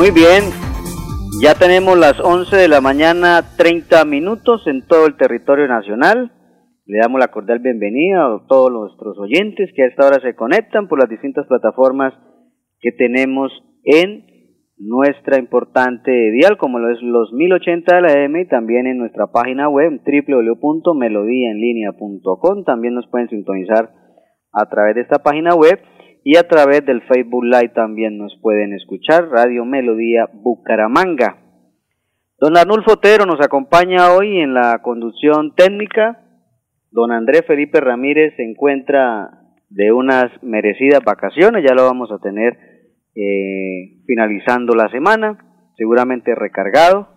Muy bien, ya tenemos las 11 de la mañana, 30 minutos en todo el territorio nacional. Le damos la cordial bienvenida a todos nuestros oyentes que a esta hora se conectan por las distintas plataformas que tenemos en nuestra importante dial, como lo es los 1080 de la M y también en nuestra página web www.melodiaenlinea.com. También nos pueden sintonizar a través de esta página web y a través del Facebook Live también nos pueden escuchar, Radio Melodía Bucaramanga. Don Arnulfo Otero nos acompaña hoy en la conducción técnica. Don Andrés Felipe Ramírez se encuentra de unas merecidas vacaciones, ya lo vamos a tener eh, finalizando la semana, seguramente recargado.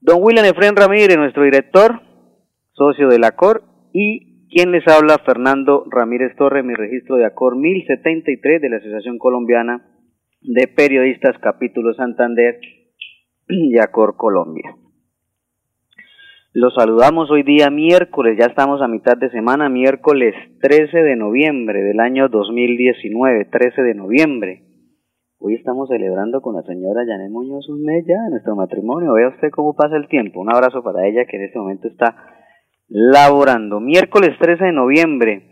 Don William Efren Ramírez, nuestro director, socio de la COR, y ¿Quién les habla? Fernando Ramírez Torre, mi registro de ACOR 1073 de la Asociación Colombiana de Periodistas Capítulo Santander y ACOR Colombia. Los saludamos hoy día miércoles, ya estamos a mitad de semana, miércoles 13 de noviembre del año 2019, 13 de noviembre. Hoy estamos celebrando con la señora Janet Muñoz un mes ya nuestro matrimonio. Vea usted cómo pasa el tiempo. Un abrazo para ella que en este momento está laborando. Miércoles 13 de noviembre.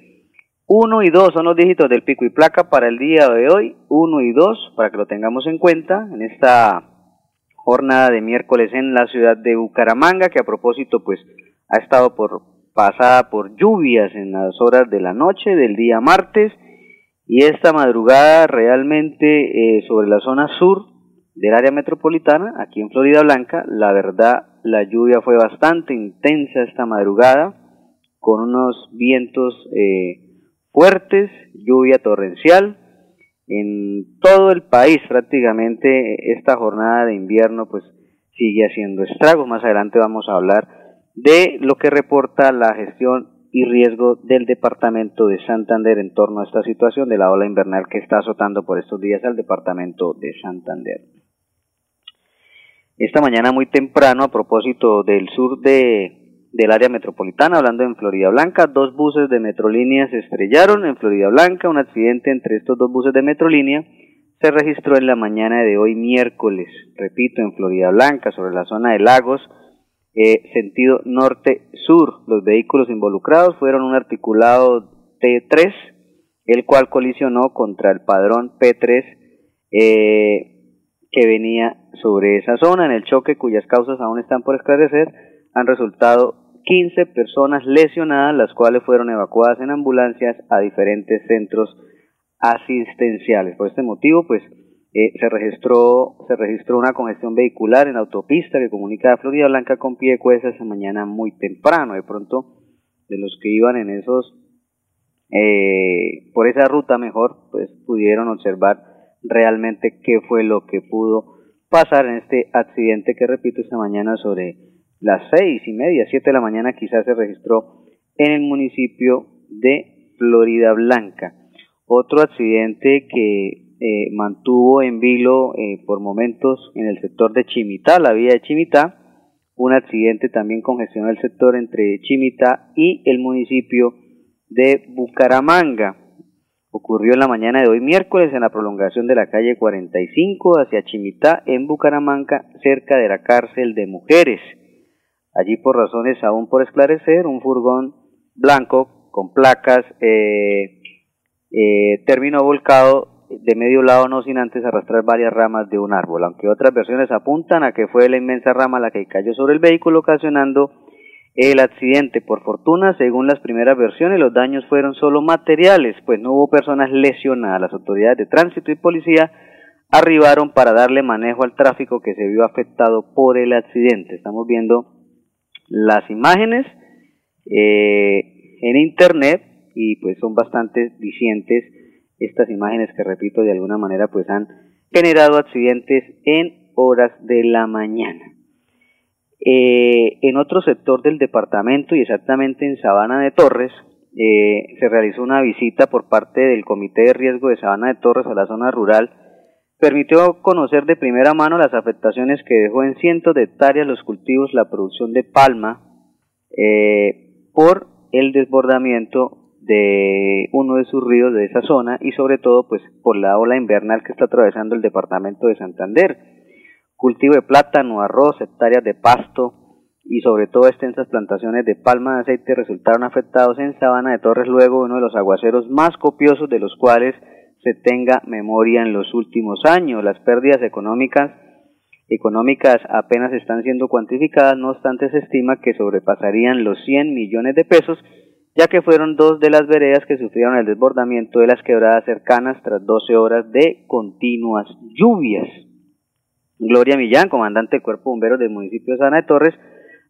1 y 2 son los dígitos del pico y placa para el día de hoy. 1 y 2 para que lo tengamos en cuenta en esta jornada de miércoles en la ciudad de Bucaramanga que a propósito pues ha estado por pasada por lluvias en las horas de la noche del día martes y esta madrugada realmente eh, sobre la zona sur del área metropolitana, aquí en Florida Blanca, la verdad la lluvia fue bastante intensa esta madrugada, con unos vientos eh, fuertes, lluvia torrencial. En todo el país prácticamente esta jornada de invierno pues sigue haciendo estragos. Más adelante vamos a hablar de lo que reporta la gestión y riesgo del departamento de Santander en torno a esta situación de la ola invernal que está azotando por estos días al departamento de Santander. Esta mañana muy temprano, a propósito del sur de, del área metropolitana, hablando en Florida Blanca, dos buses de Metrolínea se estrellaron en Florida Blanca. Un accidente entre estos dos buses de Metrolínea se registró en la mañana de hoy miércoles, repito, en Florida Blanca, sobre la zona de Lagos, eh, sentido norte-sur. Los vehículos involucrados fueron un articulado T3, el cual colisionó contra el padrón P3 eh, que venía sobre esa zona. En el choque, cuyas causas aún están por esclarecer, han resultado 15 personas lesionadas, las cuales fueron evacuadas en ambulancias a diferentes centros asistenciales. Por este motivo, pues eh, se registró se registró una congestión vehicular en la autopista que comunica a Florida Blanca con Piedecuesta esa mañana muy temprano. De pronto, de los que iban en esos eh, por esa ruta mejor, pues pudieron observar realmente qué fue lo que pudo pasar en este accidente que repito esta mañana sobre las seis y media, siete de la mañana quizás se registró en el municipio de Florida Blanca. Otro accidente que eh, mantuvo en vilo eh, por momentos en el sector de Chimitá, la vía de Chimitá, un accidente también congestionó el sector entre Chimitá y el municipio de Bucaramanga ocurrió en la mañana de hoy miércoles en la prolongación de la calle 45 hacia Chimitá en Bucaramanga, cerca de la cárcel de mujeres. Allí por razones aún por esclarecer, un furgón blanco con placas eh, eh, terminó volcado de medio lado no sin antes arrastrar varias ramas de un árbol, aunque otras versiones apuntan a que fue la inmensa rama la que cayó sobre el vehículo ocasionando el accidente. Por fortuna, según las primeras versiones, los daños fueron solo materiales, pues no hubo personas lesionadas. Las autoridades de tránsito y policía arribaron para darle manejo al tráfico que se vio afectado por el accidente. Estamos viendo las imágenes. Eh, en internet y pues son bastante vicientes estas imágenes que repito de alguna manera pues han generado accidentes en horas de la mañana. Eh, en otro sector del departamento y exactamente en Sabana de Torres eh, se realizó una visita por parte del Comité de Riesgo de Sabana de Torres a la zona rural permitió conocer de primera mano las afectaciones que dejó en cientos de hectáreas los cultivos la producción de palma eh, por el desbordamiento de uno de sus ríos de esa zona y sobre todo pues por la ola invernal que está atravesando el departamento de Santander. Cultivo de plátano, arroz, hectáreas de pasto y sobre todo extensas plantaciones de palma de aceite resultaron afectados en Sabana de Torres luego uno de los aguaceros más copiosos de los cuales se tenga memoria en los últimos años. Las pérdidas económicas económicas apenas están siendo cuantificadas, no obstante se estima que sobrepasarían los 100 millones de pesos ya que fueron dos de las veredas que sufrieron el desbordamiento de las quebradas cercanas tras 12 horas de continuas lluvias. Gloria Millán, comandante del Cuerpo Bombero del municipio de Sana de Torres,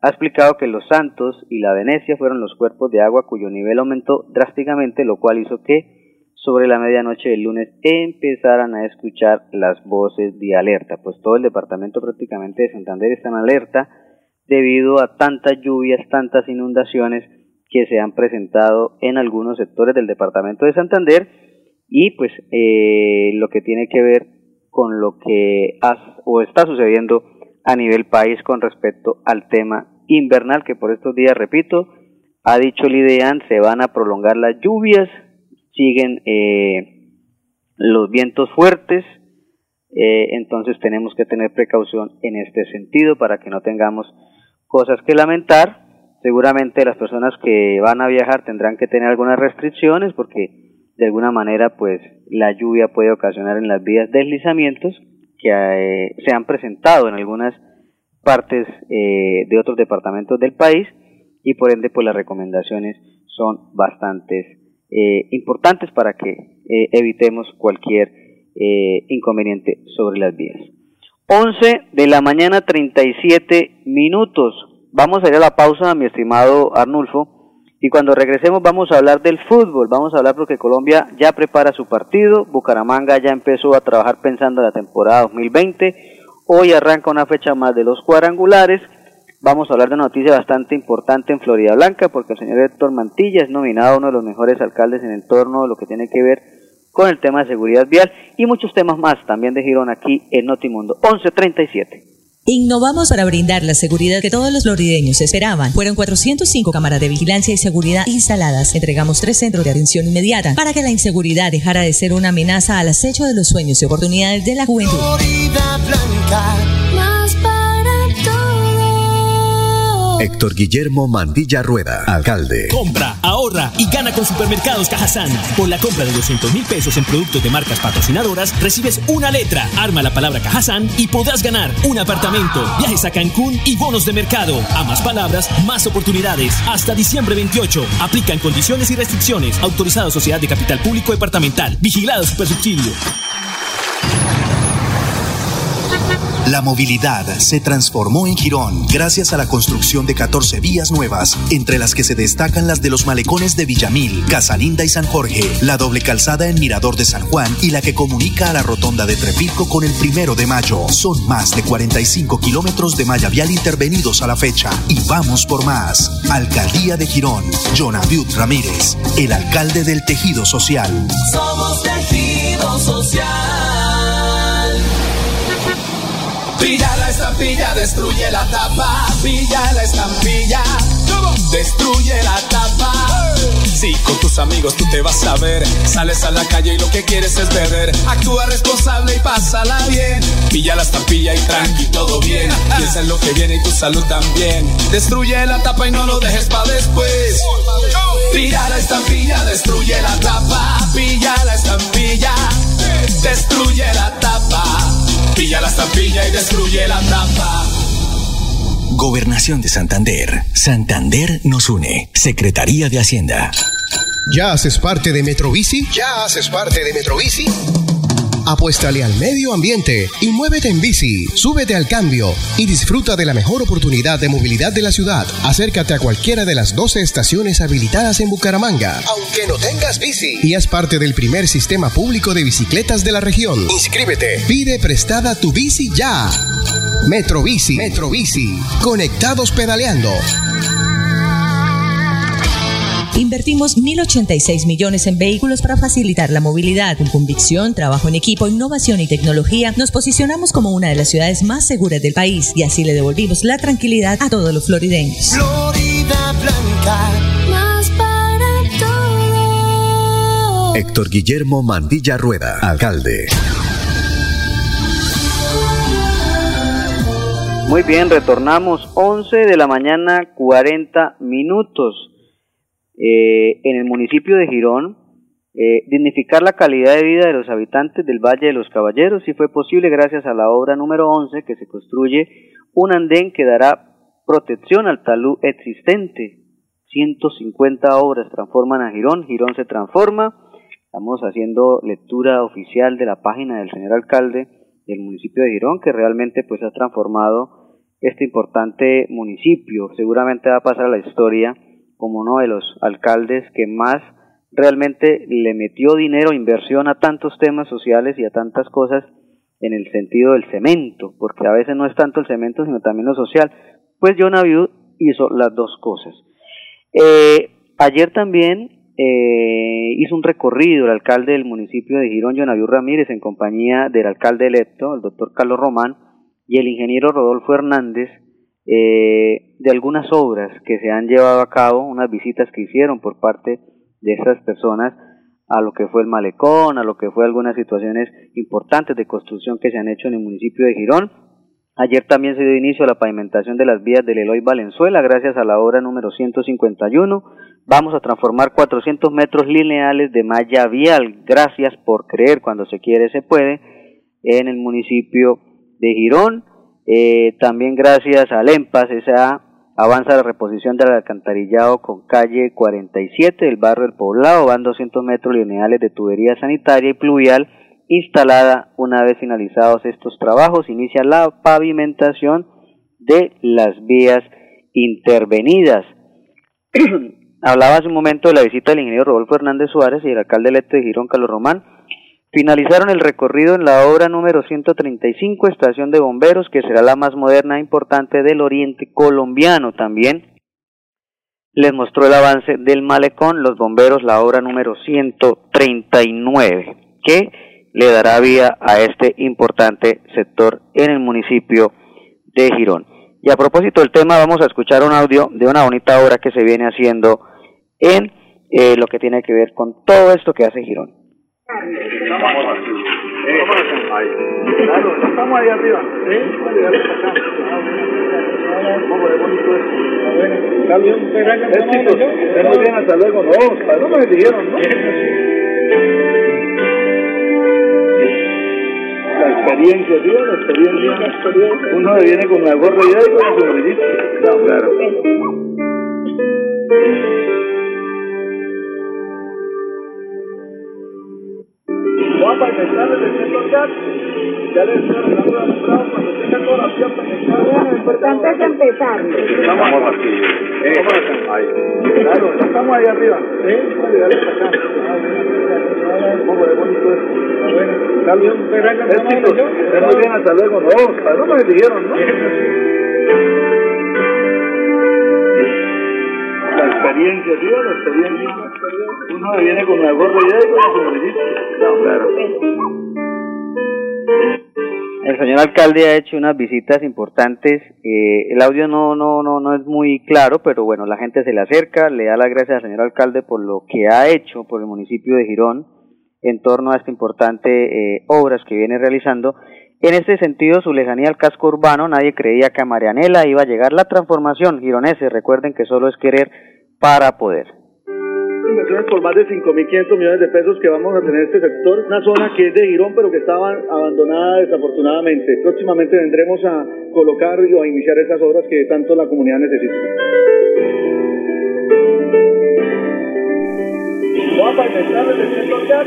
ha explicado que Los Santos y la Venecia fueron los cuerpos de agua cuyo nivel aumentó drásticamente, lo cual hizo que sobre la medianoche del lunes empezaran a escuchar las voces de alerta, pues todo el departamento prácticamente de Santander está en alerta debido a tantas lluvias, tantas inundaciones que se han presentado en algunos sectores del departamento de Santander y pues eh, lo que tiene que ver con lo que o está sucediendo a nivel país con respecto al tema invernal que por estos días, repito, ha dicho Lidean, se van a prolongar las lluvias, siguen eh, los vientos fuertes, eh, entonces tenemos que tener precaución en este sentido para que no tengamos cosas que lamentar. Seguramente las personas que van a viajar tendrán que tener algunas restricciones porque de alguna manera pues la lluvia puede ocasionar en las vías deslizamientos que eh, se han presentado en algunas partes eh, de otros departamentos del país y por ende pues las recomendaciones son bastante eh, importantes para que evitemos cualquier inconveniente sobre las vías. 11 de la mañana 37 minutos. Vamos a ir a la pausa, mi estimado Arnulfo, y cuando regresemos vamos a hablar del fútbol, vamos a hablar porque Colombia ya prepara su partido, Bucaramanga ya empezó a trabajar pensando en la temporada 2020, hoy arranca una fecha más de los cuadrangulares, vamos a hablar de una noticia bastante importante en Florida Blanca porque el señor Héctor Mantilla es nominado uno de los mejores alcaldes en el torno de lo que tiene que ver con el tema de seguridad vial y muchos temas más también de Girón aquí en Notimundo. 1137. Innovamos para brindar la seguridad que todos los florideños esperaban. Fueron 405 cámaras de vigilancia y seguridad instaladas. Entregamos tres centros de atención inmediata para que la inseguridad dejara de ser una amenaza al acecho de los sueños y oportunidades de la juventud. Héctor Guillermo Mandilla Rueda, alcalde. Compra, ahorra y gana con Supermercados Cajazán. Por la compra de 200 mil pesos en productos de marcas patrocinadoras, recibes una letra, arma la palabra Cajazán y podrás ganar un apartamento, viajes a Cancún y bonos de mercado. A más palabras, más oportunidades. Hasta diciembre 28. Aplican condiciones y restricciones. Autorizado Sociedad de Capital Público Departamental. Vigilado Supersubsidio. La movilidad se transformó en Girón gracias a la construcción de 14 vías nuevas, entre las que se destacan las de los malecones de Villamil, Casalinda y San Jorge, la doble calzada en Mirador de San Juan y la que comunica a la rotonda de Trepilco con el primero de mayo. Son más de 45 kilómetros de malla vial intervenidos a la fecha y vamos por más. Alcaldía de Girón, Jonaviud Ramírez, el alcalde del tejido social. Somos tejido social. Pilla la estampilla, destruye la tapa. Pilla la estampilla, destruye la tapa. Si con tus amigos tú te vas a ver, sales a la calle y lo que quieres es beber. Actúa responsable y pásala bien. Pilla la estampilla y tranqui, todo bien. Piensa en lo que viene y tu salud también. Destruye la tapa y no lo dejes para después. Pilla la estampilla, destruye la tapa. Pilla la estampilla, destruye la tapa. Pilla la estampilla y destruye la trampa. Gobernación de Santander. Santander nos une. Secretaría de Hacienda. ¿Ya haces parte de Metrovisi? ¿Ya haces parte de Metrovisi? Apuéstale al medio ambiente y muévete en bici. Súbete al cambio y disfruta de la mejor oportunidad de movilidad de la ciudad. Acércate a cualquiera de las 12 estaciones habilitadas en Bucaramanga, aunque no tengas bici. Y haz parte del primer sistema público de bicicletas de la región. Inscríbete. Pide prestada tu bici ya. Metro Bici. Metro Bici. Conectados pedaleando. Invertimos 1.086 millones en vehículos para facilitar la movilidad. Con convicción, trabajo en equipo, innovación y tecnología, nos posicionamos como una de las ciudades más seguras del país y así le devolvimos la tranquilidad a todos los florideños. Florida Blanca, más para todos. Héctor Guillermo Mandilla Rueda, alcalde. Muy bien, retornamos 11 de la mañana 40 minutos. Eh, en el municipio de Girón, eh, dignificar la calidad de vida de los habitantes del Valle de los Caballeros sí fue posible gracias a la obra número 11 que se construye un andén que dará protección al talud existente. 150 obras transforman a Girón, Girón se transforma. Estamos haciendo lectura oficial de la página del señor alcalde del municipio de Girón que realmente pues ha transformado este importante municipio. Seguramente va a pasar a la historia como uno de los alcaldes que más realmente le metió dinero, inversión a tantos temas sociales y a tantas cosas en el sentido del cemento, porque a veces no es tanto el cemento, sino también lo social. Pues John hizo las dos cosas. Eh, ayer también eh, hizo un recorrido el alcalde del municipio de Girón, John Ramírez, en compañía del alcalde electo, el doctor Carlos Román, y el ingeniero Rodolfo Hernández, eh, de algunas obras que se han llevado a cabo, unas visitas que hicieron por parte de esas personas a lo que fue el malecón, a lo que fue algunas situaciones importantes de construcción que se han hecho en el municipio de Girón. Ayer también se dio inicio a la pavimentación de las vías del Eloy Valenzuela gracias a la obra número 151. Vamos a transformar 400 metros lineales de malla vial. Gracias por creer, cuando se quiere se puede, en el municipio de Girón. Eh, también gracias al EMPAS, esa avanza la reposición del alcantarillado con calle 47 del barrio del Poblado, van 200 metros lineales de tubería sanitaria y pluvial instalada una vez finalizados estos trabajos, inicia la pavimentación de las vías intervenidas. Hablaba hace un momento de la visita del ingeniero Rodolfo Hernández Suárez y el alcalde electo de Girón, Carlos Román, Finalizaron el recorrido en la obra número 135, Estación de Bomberos, que será la más moderna e importante del oriente colombiano. También les mostró el avance del malecón, los bomberos, la obra número 139, que le dará vía a este importante sector en el municipio de Girón. Y a propósito del tema, vamos a escuchar un audio de una bonita obra que se viene haciendo en eh, lo que tiene que ver con todo esto que hace Girón. Estamos ahí arriba. ¿Eh? ¿Cómo de bonito es? Está bien, chicos. Muy bien, hasta luego. No, no me dijeron, ¿no? La experiencia, tío, la experiencia. Uno viene con la gorra y con la sombrillita. No, claro. Para empezar desde el chat. Ya les estoy hablando de cuando tenga toda la vía para Lo importante es empezar. Estamos aquí. Eh, ahí. Claro, estamos ahí arriba. ¿Eh? Vale, dale para acá. ¿Cómo de bonito es? Bueno, está bien. Es chicos, muy bien, hasta luego. No, no me dijeron, ¿no? Experiencia, tío, la experiencia. Uno viene con la gorra y con la sombrillita. No, claro. El señor alcalde ha hecho unas visitas importantes. Eh, el audio no, no, no, no es muy claro, pero bueno, la gente se le acerca, le da las gracias al señor alcalde por lo que ha hecho por el municipio de Girón en torno a esta importante eh, obras que viene realizando. En este sentido, su lejanía al casco urbano, nadie creía que a Marianela iba a llegar la transformación gironese. Recuerden que solo es querer para poder inversiones por más de 5.500 millones de pesos que vamos a tener este sector, una zona que es de Girón pero que estaba abandonada desafortunadamente. Próximamente vendremos a colocar o a iniciar esas obras que tanto la comunidad necesita. Vamos a desde el chat.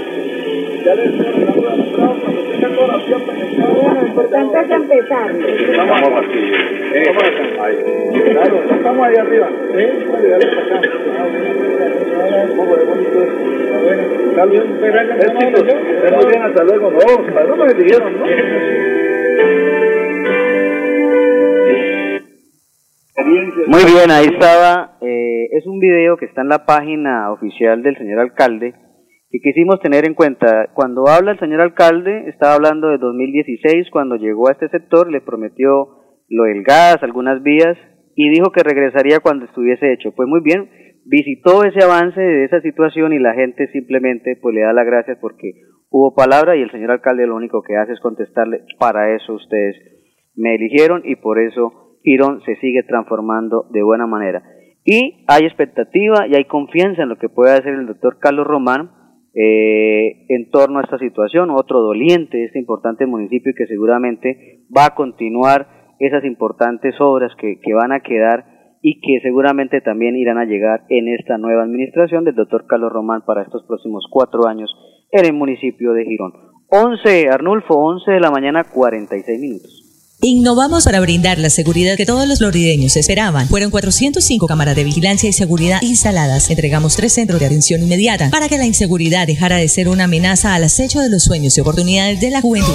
Ya les estoy arreglando la entrada cuando tenga corazón penetrado. Bueno, lo importante es empezar. Vamos aquí. Eh, ahí. Claro, estamos ahí arriba. Sacamos. ¿Cómo de bonito es? Bueno, está bien. Éxitos. Estén muy bien, hasta luego. No, no me dijeron, ¿no? Muy bien, ahí estaba. eh, es un video que está en la página oficial del señor alcalde que quisimos tener en cuenta. Cuando habla el señor alcalde, estaba hablando de 2016, cuando llegó a este sector, le prometió lo del gas, algunas vías, y dijo que regresaría cuando estuviese hecho. Pues muy bien, visitó ese avance de esa situación y la gente simplemente pues le da las gracias porque hubo palabra y el señor alcalde lo único que hace es contestarle, para eso ustedes me eligieron y por eso Girón se sigue transformando de buena manera. Y hay expectativa y hay confianza en lo que puede hacer el doctor Carlos Román eh, en torno a esta situación, otro doliente de este importante municipio y que seguramente va a continuar esas importantes obras que, que van a quedar y que seguramente también irán a llegar en esta nueva administración del doctor Carlos Román para estos próximos cuatro años en el municipio de Girón. 11, Arnulfo, 11 de la mañana, 46 minutos. Innovamos para brindar la seguridad que todos los florideños esperaban. Fueron 405 cámaras de vigilancia y seguridad instaladas. Entregamos tres centros de atención inmediata para que la inseguridad dejara de ser una amenaza al acecho de los sueños y oportunidades de la juventud.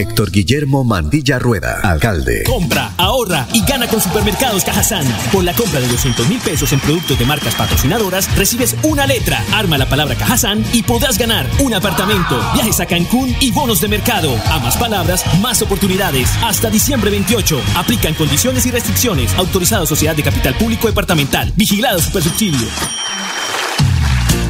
Héctor Guillermo Mandilla Rueda, alcalde. Compra, ahorra y gana con Supermercados Cajazán. Por la compra de 200 mil pesos en productos de marcas patrocinadoras, recibes una letra, arma la palabra Cajazán y podrás ganar un apartamento, viajes a Cancún y bonos de mercado. A más palabras, más oportunidades. Hasta diciembre 28. Aplican condiciones y restricciones. Autorizado Sociedad de Capital Público Departamental. Vigilado Supersubsidio.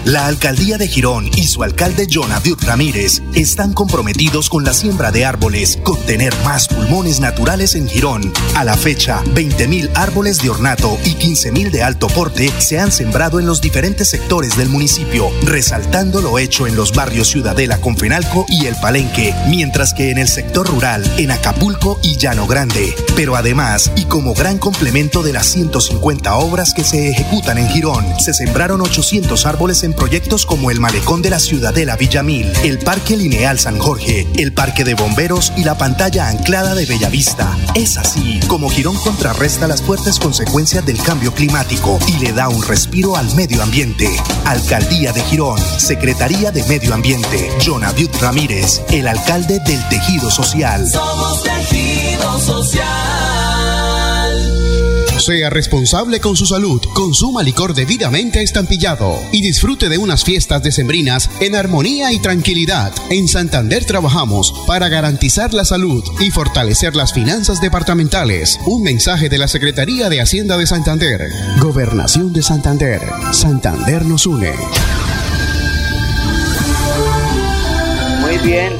La alcaldía de Girón y su alcalde John Abdul Ramírez están comprometidos con la siembra de árboles, con tener más pulmones naturales en Girón. A la fecha, 20.000 árboles de ornato y 15.000 de alto porte se han sembrado en los diferentes sectores del municipio, resaltando lo hecho en los barrios Ciudadela, Confenalco y El Palenque, mientras que en el sector rural, en Acapulco y Llano Grande. Pero además, y como gran complemento de las 150 obras que se ejecutan en Girón, se sembraron 800 árboles en proyectos como el Malecón de la Ciudadela Villamil, el Parque Lineal San Jorge, el Parque de Bomberos y la pantalla anclada de Bellavista. Es así como Girón contrarresta las fuertes consecuencias del cambio climático y le da un respiro al medio ambiente. Alcaldía de Girón, Secretaría de Medio Ambiente, John Abud Ramírez, el alcalde del tejido social. Somos tejido social. Sea responsable con su salud, consuma licor debidamente estampillado y disfrute de unas fiestas decembrinas en armonía y tranquilidad. En Santander trabajamos para garantizar la salud y fortalecer las finanzas departamentales. Un mensaje de la Secretaría de Hacienda de Santander. Gobernación de Santander. Santander nos une. Muy bien,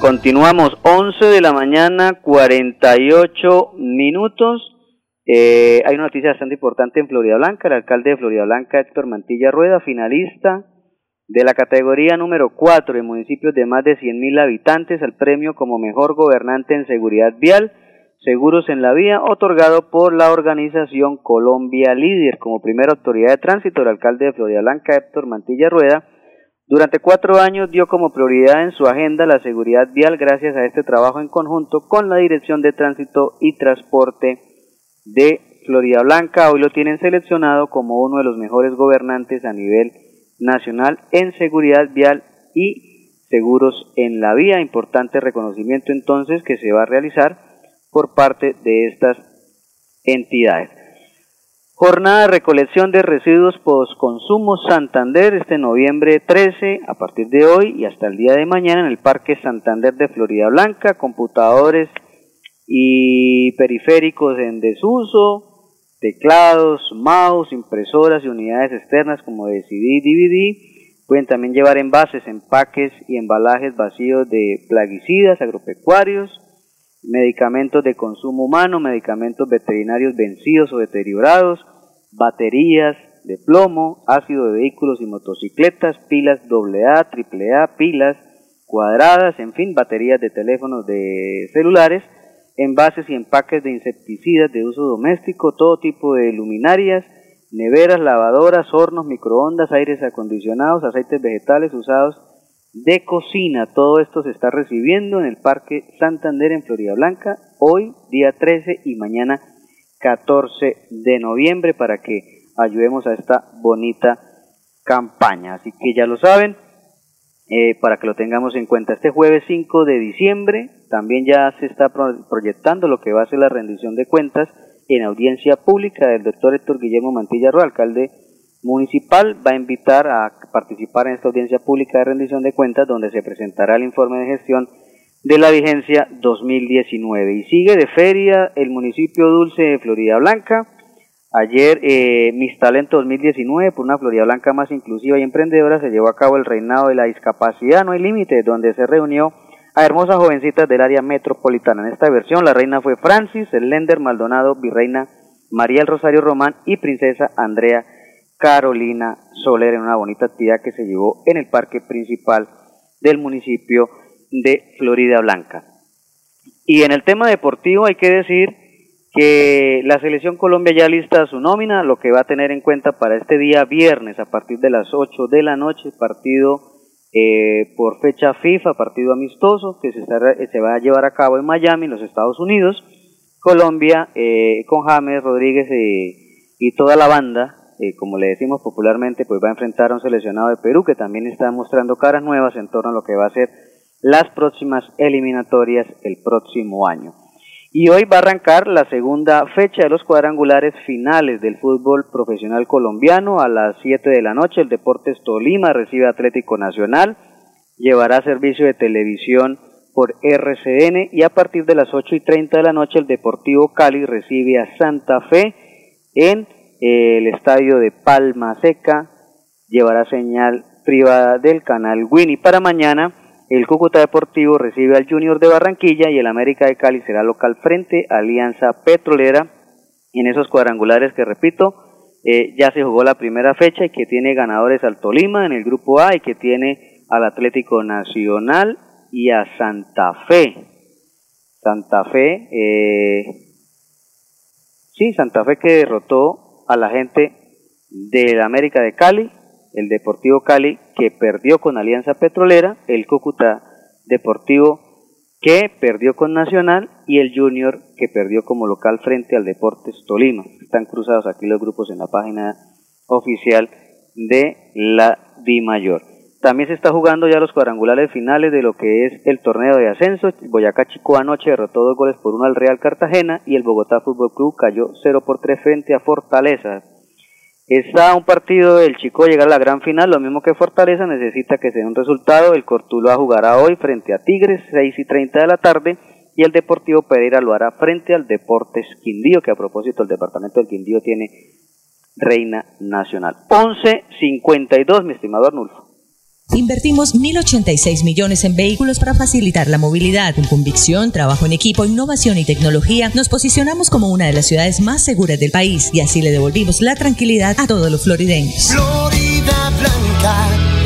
continuamos 11 de la mañana, 48 minutos. Eh, hay una noticia bastante importante en Florida Blanca. El alcalde de Florida Blanca, Héctor Mantilla Rueda, finalista de la categoría número 4 en municipios de más de 100.000 habitantes al premio como mejor gobernante en seguridad vial, seguros en la vía, otorgado por la organización Colombia Líder. Como primera autoridad de tránsito, el alcalde de Florida Blanca, Héctor Mantilla Rueda, durante cuatro años dio como prioridad en su agenda la seguridad vial gracias a este trabajo en conjunto con la Dirección de Tránsito y Transporte de Florida Blanca. Hoy lo tienen seleccionado como uno de los mejores gobernantes a nivel nacional en seguridad vial y seguros en la vía. Importante reconocimiento entonces que se va a realizar por parte de estas entidades. Jornada de recolección de residuos postconsumo Santander este noviembre 13 a partir de hoy y hasta el día de mañana en el Parque Santander de Florida Blanca, computadores y periféricos en desuso, teclados, mouse, impresoras y unidades externas como de CD DVD. Pueden también llevar envases, empaques y embalajes vacíos de plaguicidas agropecuarios, medicamentos de consumo humano, medicamentos veterinarios vencidos o deteriorados, baterías de plomo, ácido de vehículos y motocicletas, pilas AA, AAA, pilas cuadradas, en fin, baterías de teléfonos de celulares, envases y empaques de insecticidas de uso doméstico, todo tipo de luminarias, neveras, lavadoras, hornos, microondas, aires acondicionados, aceites vegetales usados de cocina. Todo esto se está recibiendo en el Parque Santander en Florida Blanca, hoy día 13 y mañana 14 de noviembre para que ayudemos a esta bonita campaña. Así que ya lo saben, eh, para que lo tengamos en cuenta. Este jueves 5 de diciembre también ya se está proyectando lo que va a ser la rendición de cuentas en audiencia pública del doctor Héctor Guillermo Mantilla Roa, alcalde municipal, va a invitar a participar en esta audiencia pública de rendición de cuentas donde se presentará el informe de gestión de la vigencia 2019. Y sigue de feria el municipio dulce de Florida Blanca. Ayer, eh, Mis Talentos 2019, por una Florida Blanca más inclusiva y emprendedora, se llevó a cabo el reinado de la discapacidad No hay límite, donde se reunió a hermosas jovencitas del área metropolitana. En esta versión, la reina fue Francis, el Lender Maldonado, virreina María el Rosario Román y princesa Andrea Carolina Soler en una bonita actividad que se llevó en el parque principal del municipio de Florida Blanca. Y en el tema deportivo hay que decir que la selección Colombia ya lista su nómina, lo que va a tener en cuenta para este día viernes a partir de las 8 de la noche, partido eh, por fecha FIFA, partido amistoso que se, se, va a llevar a cabo en Miami, en los Estados Unidos. Colombia eh, con James Rodríguez eh, y toda la banda, como le decimos popularmente, pues va a enfrentar a un seleccionado de Perú que también está mostrando caras nuevas en torno a lo que va a ser las próximas eliminatorias el próximo año. Y hoy va a arrancar la segunda fecha de los cuadrangulares finales del fútbol profesional colombiano. A las 7 de la noche el Deportes Tolima recibe Atlético Nacional, llevará servicio de televisión por RCN y a partir de las 8 y 30 de la noche el Deportivo Cali recibe a Santa Fe en eh, el estadio de Palma Seca, llevará señal privada del canal Winnie para mañana el Cúcuta Deportivo recibe al Junior de Barranquilla y el América de Cali será local frente a Alianza Petrolera en esos cuadrangulares que repito, eh, ya se jugó la primera fecha y que tiene ganadores al Tolima en el grupo A y que tiene al Atlético Nacional y a Santa Fe. Santa Fe, eh, sí, Santa Fe que derrotó a la gente del América de Cali el Deportivo Cali que perdió con Alianza Petrolera, el Cúcuta Deportivo que perdió con Nacional y el Junior que perdió como local frente al Deportes Tolima. Están cruzados aquí los grupos en la página oficial de la Di Mayor. También se está jugando ya los cuadrangulares finales de lo que es el torneo de ascenso. Boyacá Chico anoche derrotó dos goles por uno al Real Cartagena y el Bogotá Fútbol Club cayó 0 por 3 frente a Fortaleza. Está un partido del Chico llegar a la gran final, lo mismo que Fortaleza, necesita que sea un resultado. El Cortulo jugará hoy frente a Tigres, 6 y 30 de la tarde, y el Deportivo Pereira lo hará frente al Deportes Quindío, que a propósito el departamento del Quindío tiene Reina Nacional. 11.52, mi estimado Arnulfo. Invertimos 1.086 millones en vehículos para facilitar la movilidad. Con convicción, trabajo en equipo, innovación y tecnología, nos posicionamos como una de las ciudades más seguras del país y así le devolvimos la tranquilidad a todos los florideños. Florida Blanca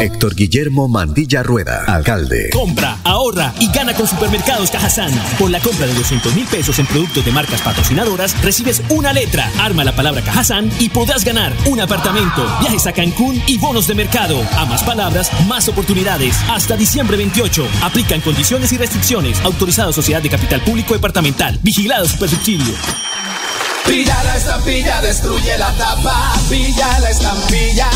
Héctor Guillermo Mandilla Rueda, alcalde. Compra, ahorra y gana con Supermercados Cajazán. Por la compra de 200 mil pesos en productos de marcas patrocinadoras, recibes una letra, arma la palabra Cajazán y podrás ganar un apartamento, viajes a Cancún y bonos de mercado. A más palabras, más oportunidades. Hasta diciembre 28. Aplican condiciones y restricciones. Autorizado Sociedad de Capital Público Departamental. Vigilado Supersubsidio. Pilla la estampilla, destruye la tapa. Pilla la estampilla.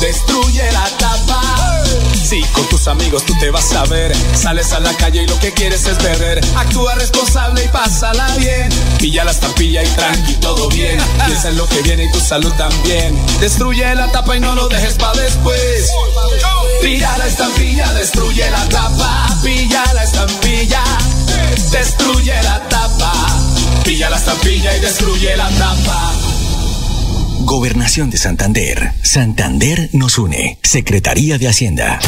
Destruye la tapa. Si con tus amigos tú te vas a ver, sales a la calle y lo que quieres es beber. Actúa responsable y pásala bien. Pilla la estampilla y tranqui, todo bien. Piensa en lo que viene y tu salud también. Destruye la tapa y no lo dejes para después. Gobernación de Santander. Santander nos une. Secretaría de Hacienda.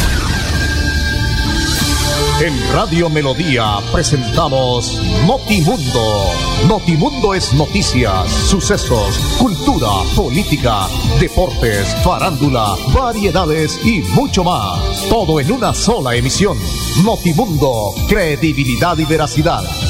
En Radio Melodía presentamos Notimundo. Notimundo es noticias, sucesos, cultura, política, deportes, farándula, variedades y mucho más. Todo en una sola emisión. Notimundo, credibilidad y veracidad